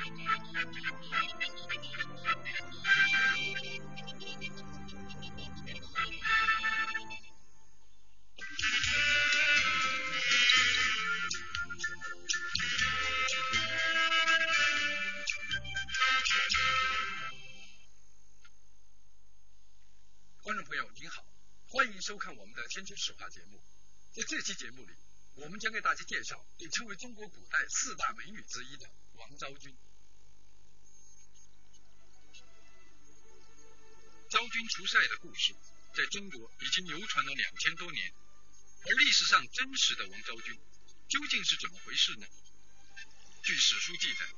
观众朋友您好，欢迎收看我们的《天津史话》节目。在这期节目里，我们将给大家介绍被称为中国古代四大美女之一的王昭君。昭君出塞的故事在中国已经流传了两千多年，而历史上真实的王昭君究竟是怎么回事呢？据史书记载，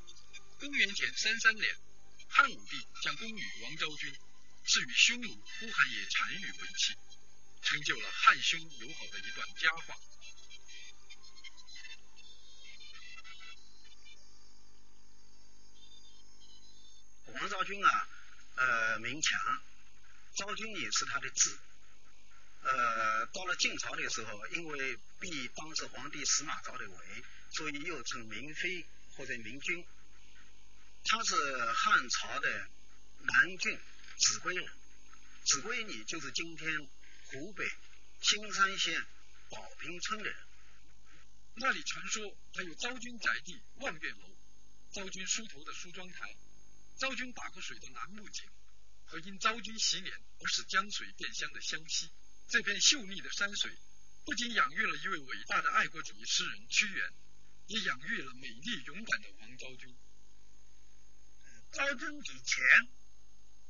公元前三三年，汉武帝将宫女王昭君赐予匈奴呼韩邪单于为妻，成就了汉匈友好的一段佳话。君啊，呃，名强，昭君也是他的字。呃，到了晋朝的时候，因为避当时皇帝司马昭的围，所以又称明妃或者明君。他是汉朝的南郡秭归人，秭归里就是今天湖北新山县宝平村的人。那里传说还有昭君宅地望月楼、昭君梳头的梳妆台、昭君打过水的楠木井，和因昭君洗脸而使江水变香的湘西。这片秀丽的山水，不仅养育了一位伟大的爱国主义诗人屈原，也养育了美丽勇敢的王昭君。昭君以前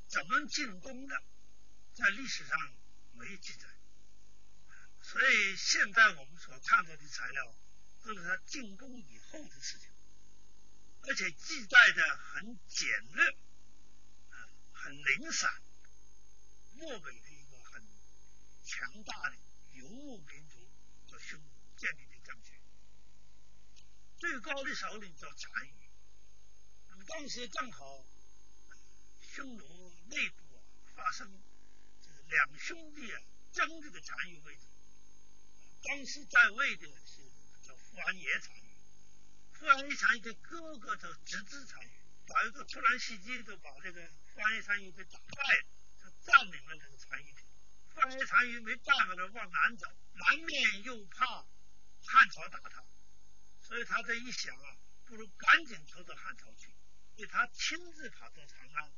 怎么进宫的，在历史上没记载，所以现在我们所看到的材料都是她进宫以后的事情，而且记载的很简略，啊，很零散，漠北的一个很强大的游牧民族和匈奴建立的政权，最高的首领叫单于。那么当时正好匈奴内部啊发生这个两兄弟啊争这个单于位置，当时在位的是叫呼韩邪单于，呼韩邪单于的哥哥叫直支单于，搞一个突然袭击，就把这个呼韩邪单于给打败了，他占领了这个单于地。呼韩邪单于没办法的往南走，南面又怕汉朝打他，所以他这一想啊，不如赶紧投到汉朝去。所以他亲自跑到长安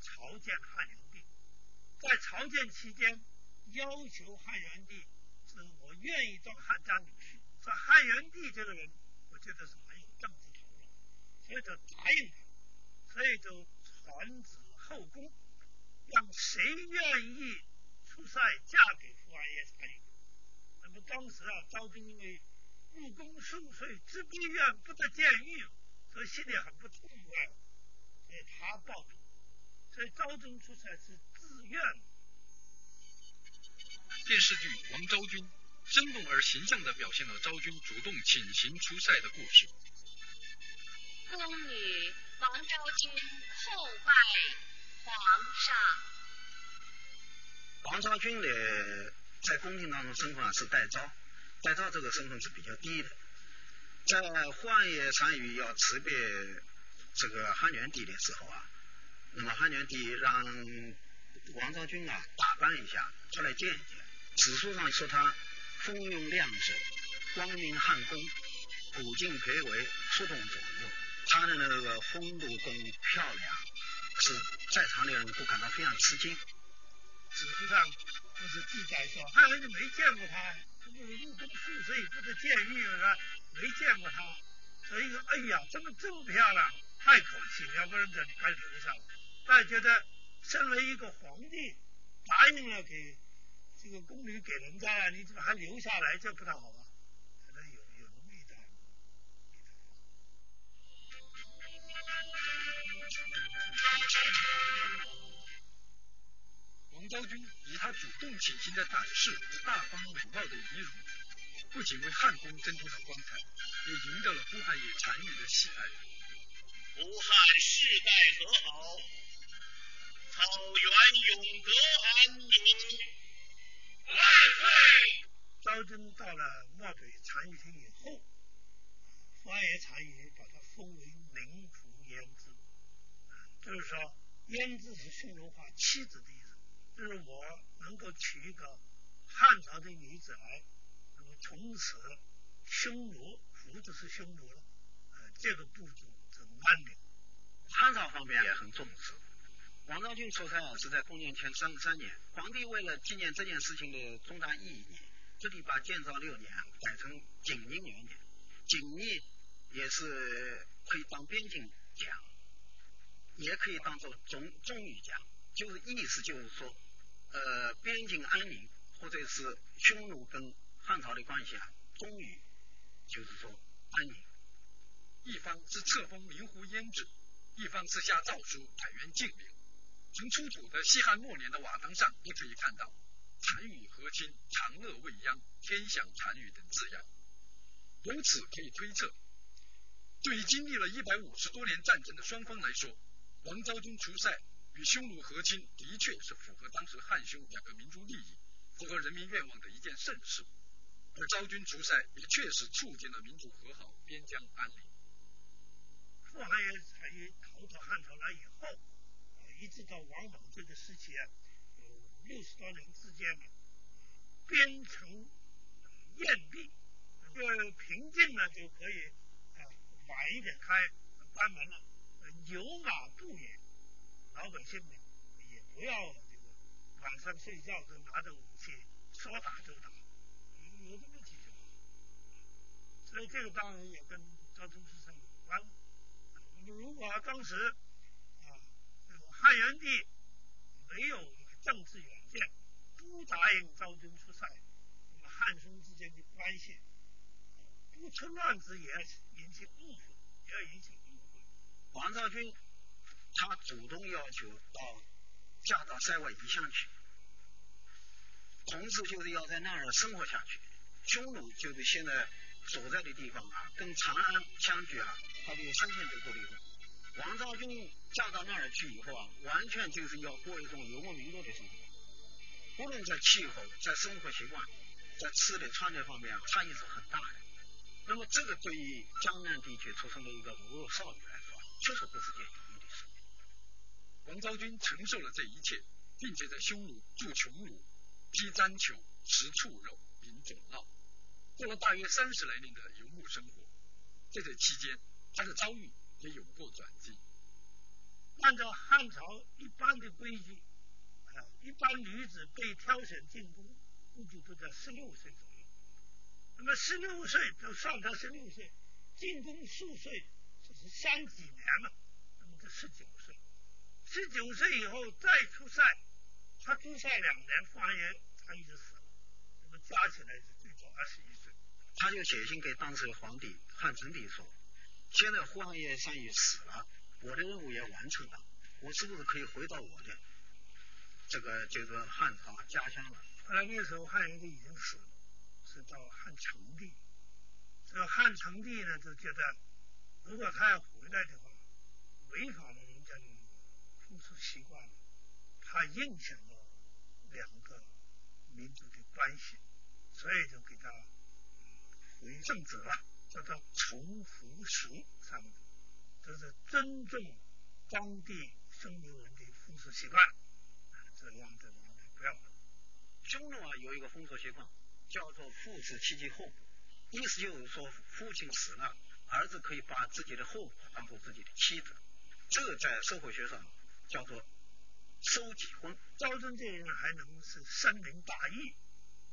朝见汉元帝，在朝见期间要求汉元帝，是我愿意当汉家女婿。说汉元帝这个人，我觉得是很有政治头脑，所以就答应他，所以就传旨后宫，让谁愿意出塞嫁给呼韩邪单于。那么当时啊，昭君因为入宫数岁，知闺怨不得见玉。所以心里很不痛快，所以他报名。所以昭君出塞是自愿。电视剧《王昭君》生动而形象地表现了昭君主动请行出塞的故事。宫女王昭君叩拜皇上。王昭君的在宫廷当中身份是代诏，代诏这个身份是比较低的。在呼韩邪单于要辞别这个汉元帝的时候啊，那么汉元帝让王昭君啊打扮一下出来见一见。史书上说他风韵亮色，光明汉宫，古镜魁梧，出动左右。他的那个风度跟漂亮，是在场的人都感到非常吃惊。史书上就是记载说，汉元帝没见过他，这不入宫数岁不得见玉啊。没见过她，所以说，哎呀，怎么这么漂亮？太可惜，要不然这该留下了。大家觉得，身为一个皇帝，答应了给这个宫女给人家了，你怎么还留下来？这不太好啊。王昭君以她主动请行的胆识大方美貌的仪容。不仅为汉宫增添了光彩，也赢得了呼韩邪单于的喜爱。呼汉世代和好，草原永得安宁。万岁！昭君到了漠北单于厅以后，呼韩邪单于把他封为宁府燕子。就是说燕字是匈奴话妻子的意思，就是我能够娶一个汉朝的女子来，那么从此匈奴胡子是匈奴了，呃，这个部族就安宁。汉朝方面也很重视。王昭君出塞啊，是在公元前三十三年。皇帝为了纪念这件事情的重大意义，这里把建造六年改成景宁元年。景宁也是可以当边境讲，也可以当做中中语讲，就是意思就是说，呃，边境安宁，或者是匈奴跟汉朝的关系啊，终于就是说安宁。一方是册封灵湖燕制，一方是下诏书改元晋陵。从出土的西汉末年的瓦当上，也可以看到“单于和亲，长乐未央，天享单于”等字样。由此可以推测，对于经历了一百五十多年战争的双方来说，王昭君出塞与匈奴和亲，的确是符合当时汉匈两个民族利益、符合人民愿望的一件盛事。而昭君出塞，也确实促进了民族和好、边疆安宁。傅汉也才逃到汉朝来以后。一直到王莽这个时期啊，有六十多年之间嘛，边城燕闭，这个平静呢就可以啊晚一点开关门了，牛马不远，老百姓呢也不要这个晚上睡觉都拿着武器说打就打，有这么几句话，所以这个当然也跟昭君出塞有关。如果当时啊。汉元帝没有政治远见，不答应昭君出塞，那么汉匈之间的关系不出乱子也要引起误会，也要引起。王昭君她主动要求到嫁到塞外异乡去，同时就是要在那儿生活下去。匈奴就是现在所在的地方啊，跟长安相距啊，它有三千多公里。王昭君嫁到那儿去以后啊，完全就是要过一种游牧民族的生活，无论在气候、在生活习惯、在吃的穿的方面啊，差异是很大的。那么这个对于江南地区出生的一个如弱少女来确实不是件容易的事。王昭君承受了这一切，并且在匈奴住穷庐，披毡裘，食畜肉，饮酒闹，过了大约三十来年的游牧生活。在这期间，她的遭遇。也有过转机。按照汉朝一般的规矩，啊，一般女子被挑选进宫，估计都在十六岁左右。那么十六岁就上到十六岁，进宫数岁就是三几年了，那么就十九岁。十九岁以后再出塞，他出塞两年，发言他已经死了，那么加起来是最早二十一岁。他就写信给当时的皇帝汉成帝说。现在胡汉业善于死了，我的任务也完成了，我是不是可以回到我的这个就是汉朝家乡了？后来那时候汉元帝已经死了，是到汉成帝。这个汉成帝呢就觉得，如果他要回来的话，违反了人家的风俗习惯，他影响了两个民族的关系，所以就给他回正职了。叫做从福俗上面，这，是尊重当地匈奴人的风俗习惯，这样子我们不要。匈奴啊有一个风俗习惯，叫做父死妻继后，意思就是说父亲死了，儿子可以把自己的后母当做自己的妻子，这在社会学上叫做收几婚。昭君这人还能是深明大义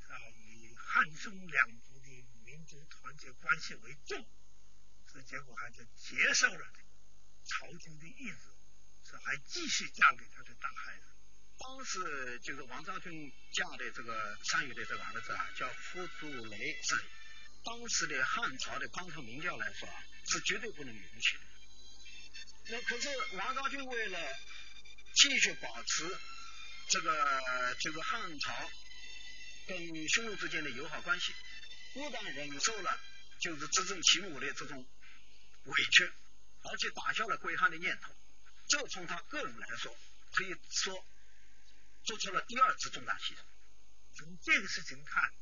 啊，以汉匈两族的。民族团结关系为重，这结果还是接受了朝廷的意志，是还继续嫁给他的大孩子。当时就是王昭君嫁的这个单于的这个儿子啊，叫傅祖雷是。当时的汉朝的官场名教来说啊，是绝对不能允许的。那可是王昭君为了继续保持这个这个汉朝跟匈奴之间的友好关系。不但忍受了就是自证其母的这种委屈，而且打消了归汉的念头。这从他个人来说，可以说做出了第二次重大牺牲。从这个事情看，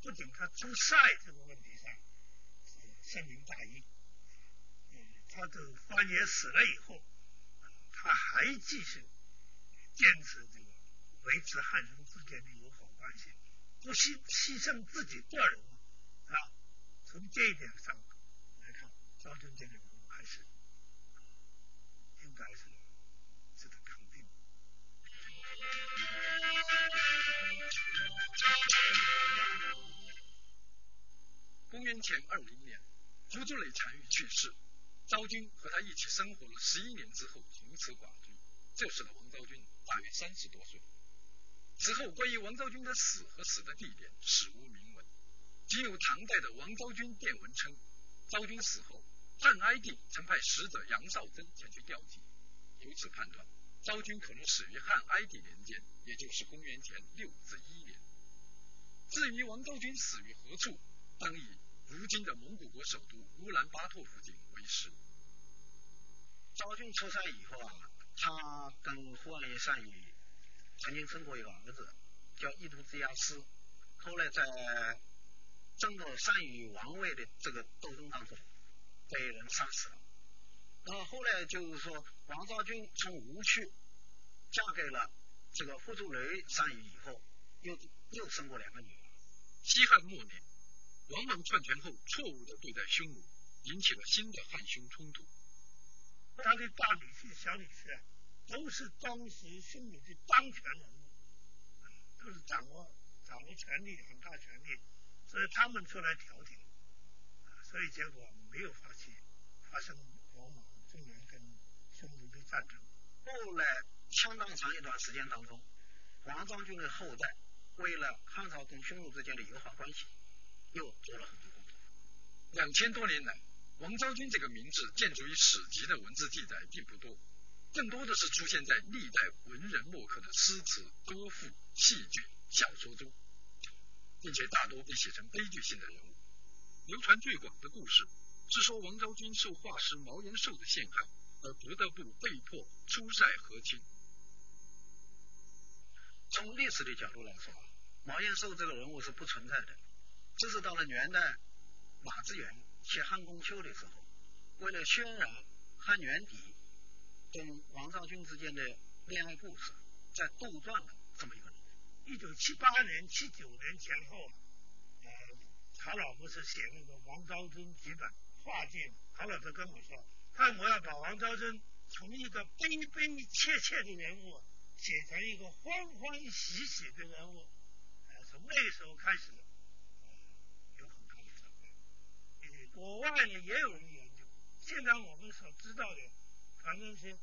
不仅他出塞这个问题上深明大义，嗯，他的方爷死了以后，他还继续坚持这个维持汉匈之间的友好关系，不惜牺牲自己个人啊。从这一点上来看，赵军这个人还是应该是前二零年，胡祖磊单于去世，昭君和他一起生活了十一年之后，从此寡居，这时的王昭君大约三十多岁。此后，关于王昭君的死和死的地点史无明文，仅有唐代的王昭君电文称，昭君死后，汉哀帝曾派使者杨绍贞前去吊祭，由此判断，昭君可能死于汉哀帝年间，也就是公元前六至一年。至于王昭君死于何处，当以如今的蒙古国首都乌兰巴托附近为师。昭君出塞以后啊，他跟忽必烈单于曾经生过一个儿子，叫伊图之亚斯，后来在争夺单于王位的这个斗争当中被人杀死了。那么后来就是说，王昭君从吴去嫁给了这个傅祖雷单于以后，又又生过两个女儿。西汉末年。王莽篡权后，错误的对待匈奴，引起了新的汉匈冲突。他的大女婿、小女婿都是当时匈奴的当权人物，都是掌握掌握权力、很大权力，所以他们出来调停，所以结果没有发起发生王莽中原跟匈奴的战争。后来相当长一段时间当中，王昭君的后代为了汉朝跟匈奴之间的友好关系。又做了很多工作。两千多年来，王昭君这个名字见诸于史籍的文字记载并不多，更多的是出现在历代文人墨客的诗词、歌赋、戏剧、小说中，并且大多被写成悲剧性的人物。流传最广的故事是说王昭君受画师毛延寿的陷害，而不得不被迫出塞和亲。从历史的角度来说，毛延寿这个人物是不存在的。这是到了元代，马致远写《汉宫秋》的时候，为了渲染汉元帝跟王昭君之间的恋爱故事，在杜撰了这么一个人。一九七八年、七九年前后，呃，曹老不是写那个王昭君几本画卷，曹老就跟我说，看我要把王昭君从一个悲悲切切的人物，写成一个欢欢喜喜的人物，呃，从那时候开始。国外呢也有人研究，现在我们所知道的，反正是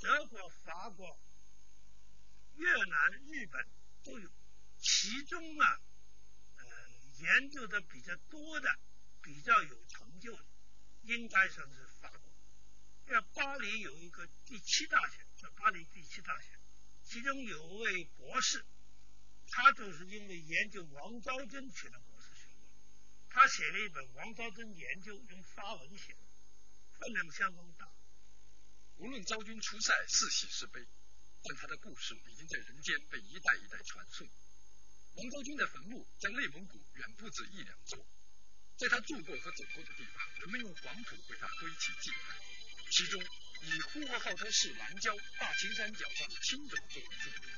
德国、法国、越南、日本都有，其中啊，呃，研究的比较多的、比较有成就的，应该算是法国。在巴黎有一个第七大学，叫巴黎第七大学，其中有位博士，他就是因为研究王昭君取的。他写了一本《王昭君研究》，用发文写，分量相当大。无论昭君出塞是喜是悲，但他的故事已经在人间被一代一代传颂。王昭君的坟墓在内蒙古远不止一两座，在他住过和走过的地方，人们用黄土为他堆起祭坛，其中以呼和浩特市南郊大青山脚上的青冢作为著名。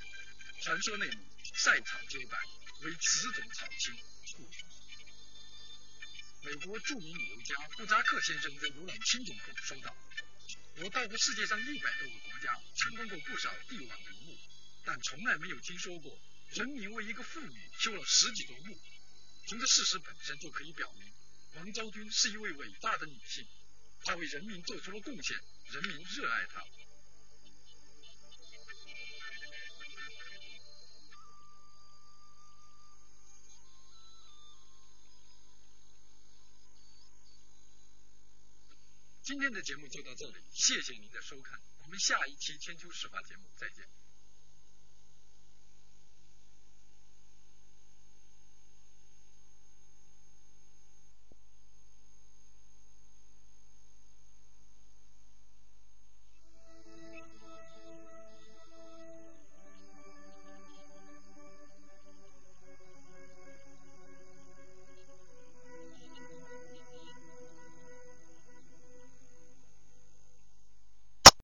传说内里赛草皆白，为此种草青故。美国著名旅游家布扎克先生在浏览青冢后说道：“我到过世界上一百多个国家，参观过不少帝王陵墓，但从来没有听说过人民为一个妇女修了十几座墓。从这事实本身就可以表明，王昭君是一位伟大的女性，她为人民做出了贡献，人民热爱她。”今天的节目就到这里，谢谢您的收看，我们下一期《千秋史话》节目再见。